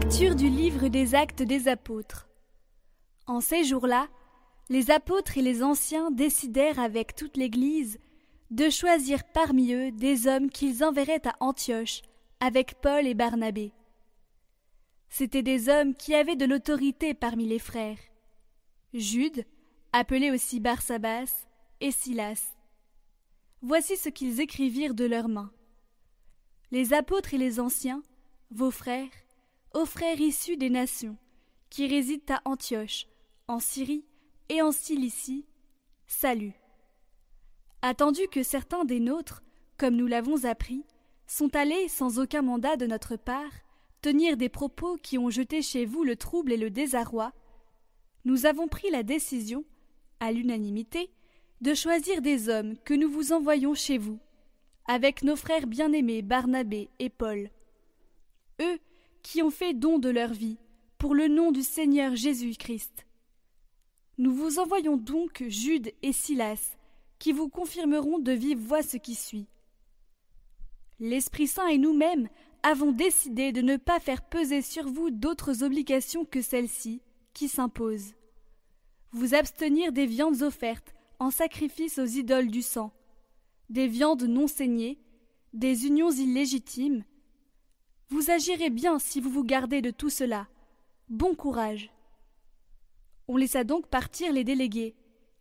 Lecture du livre des actes des apôtres. En ces jours-là, les apôtres et les anciens décidèrent avec toute l'Église de choisir parmi eux des hommes qu'ils enverraient à Antioche avec Paul et Barnabé. C'étaient des hommes qui avaient de l'autorité parmi les frères. Jude, appelé aussi Barsabas, et Silas. Voici ce qu'ils écrivirent de leurs mains. Les apôtres et les anciens, vos frères, aux frères issus des nations, qui résident à Antioche, en Syrie et en Cilicie, salut. Attendu que certains des nôtres, comme nous l'avons appris, sont allés sans aucun mandat de notre part tenir des propos qui ont jeté chez vous le trouble et le désarroi, nous avons pris la décision, à l'unanimité, de choisir des hommes que nous vous envoyons chez vous, avec nos frères bien-aimés Barnabé et Paul. Eux qui ont fait don de leur vie pour le nom du Seigneur Jésus-Christ. Nous vous envoyons donc Jude et Silas, qui vous confirmeront de vive voix ce qui suit. L'Esprit Saint et nous-mêmes avons décidé de ne pas faire peser sur vous d'autres obligations que celles-ci qui s'imposent. Vous abstenir des viandes offertes en sacrifice aux idoles du sang, des viandes non saignées, des unions illégitimes. Vous agirez bien si vous vous gardez de tout cela. Bon courage. On laissa donc partir les délégués,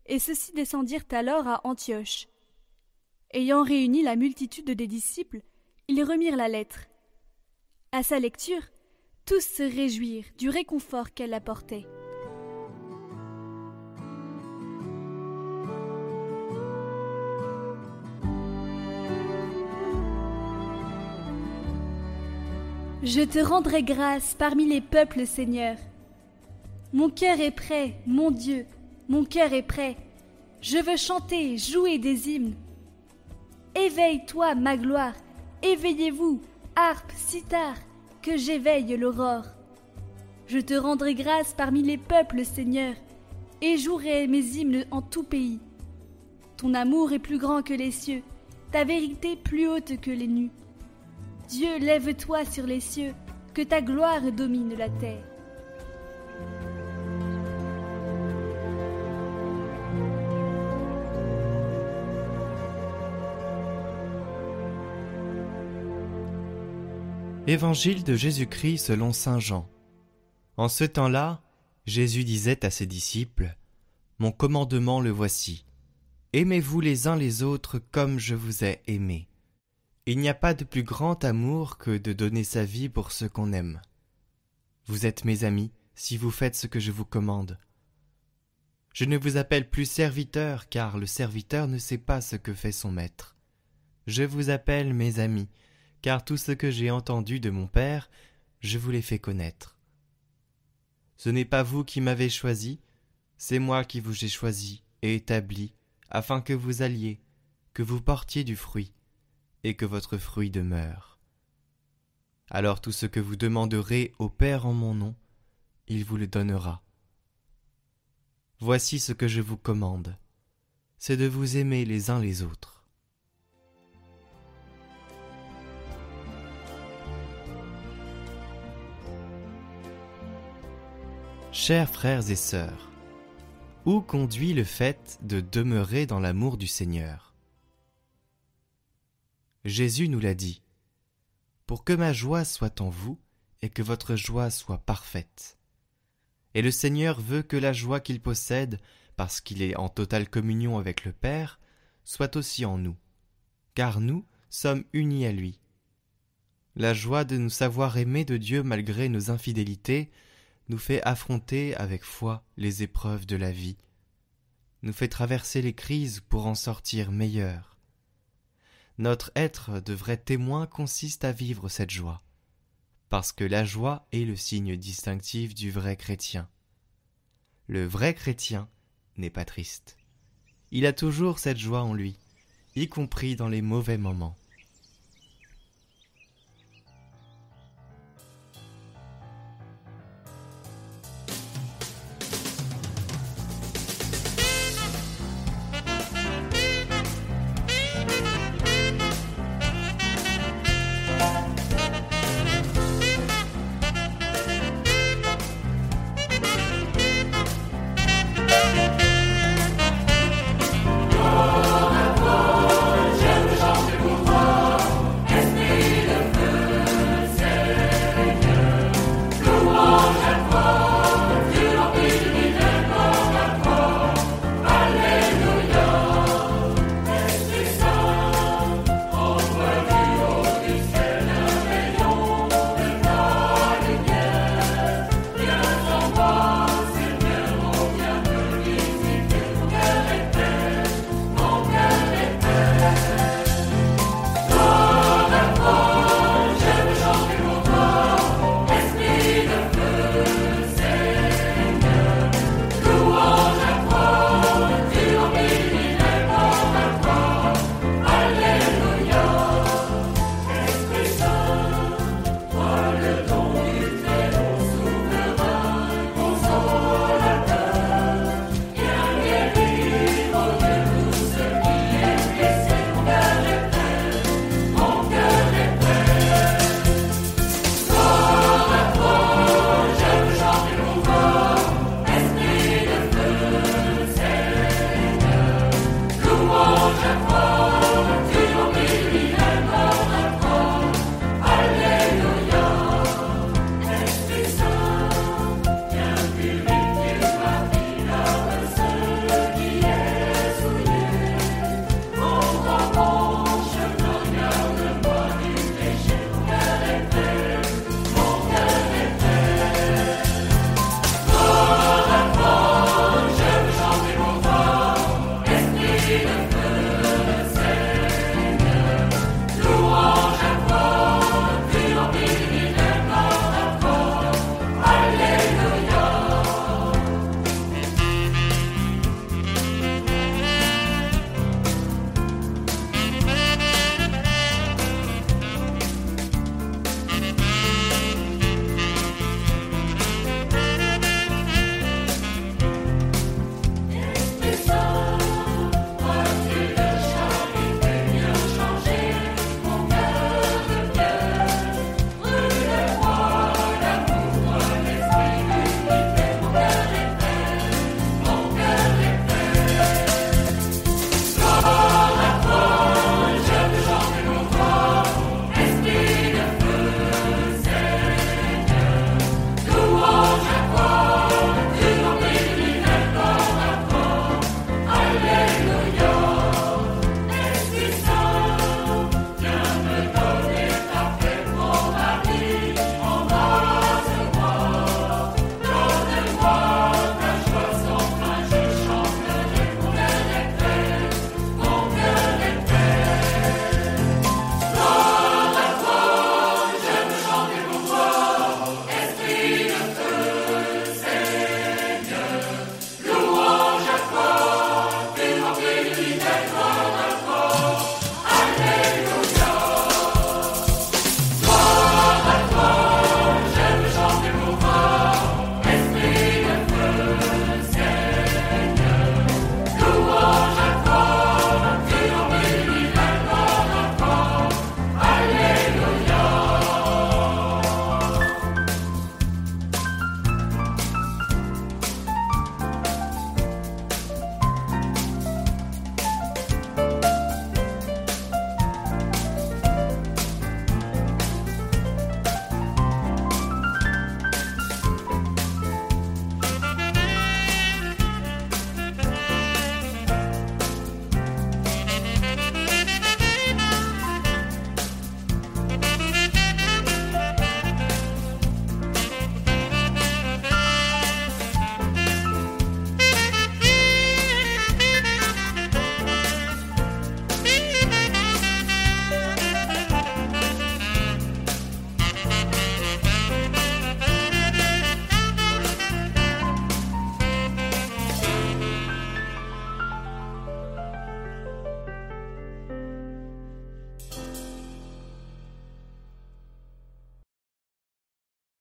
et ceux-ci descendirent alors à Antioche. Ayant réuni la multitude des disciples, ils remirent la lettre. À sa lecture, tous se réjouirent du réconfort qu'elle apportait. Je te rendrai grâce parmi les peuples, Seigneur. Mon cœur est prêt, mon Dieu, mon cœur est prêt. Je veux chanter, jouer des hymnes. Éveille-toi, ma gloire, éveillez-vous, harpe, sitar, que j'éveille l'aurore. Je te rendrai grâce parmi les peuples, Seigneur, et jouerai mes hymnes en tout pays. Ton amour est plus grand que les cieux, ta vérité plus haute que les nues. Dieu, lève-toi sur les cieux, que ta gloire domine la terre. Évangile de Jésus-Christ selon Saint Jean. En ce temps-là, Jésus disait à ses disciples, Mon commandement le voici. Aimez-vous les uns les autres comme je vous ai aimés. Il n'y a pas de plus grand amour que de donner sa vie pour ceux qu'on aime. Vous êtes mes amis si vous faites ce que je vous commande. Je ne vous appelle plus serviteur, car le serviteur ne sait pas ce que fait son maître. Je vous appelle mes amis, car tout ce que j'ai entendu de mon Père, je vous l'ai fait connaître. Ce n'est pas vous qui m'avez choisi, c'est moi qui vous ai choisi et établi, afin que vous alliez, que vous portiez du fruit, et que votre fruit demeure. Alors tout ce que vous demanderez au Père en mon nom, il vous le donnera. Voici ce que je vous commande, c'est de vous aimer les uns les autres. Chers frères et sœurs, où conduit le fait de demeurer dans l'amour du Seigneur? Jésus nous l'a dit. Pour que ma joie soit en vous et que votre joie soit parfaite. Et le Seigneur veut que la joie qu'il possède, parce qu'il est en totale communion avec le Père, soit aussi en nous, car nous sommes unis à lui. La joie de nous savoir aimés de Dieu malgré nos infidélités nous fait affronter avec foi les épreuves de la vie, nous fait traverser les crises pour en sortir meilleurs. Notre être de vrai témoin consiste à vivre cette joie, parce que la joie est le signe distinctif du vrai chrétien. Le vrai chrétien n'est pas triste. Il a toujours cette joie en lui, y compris dans les mauvais moments.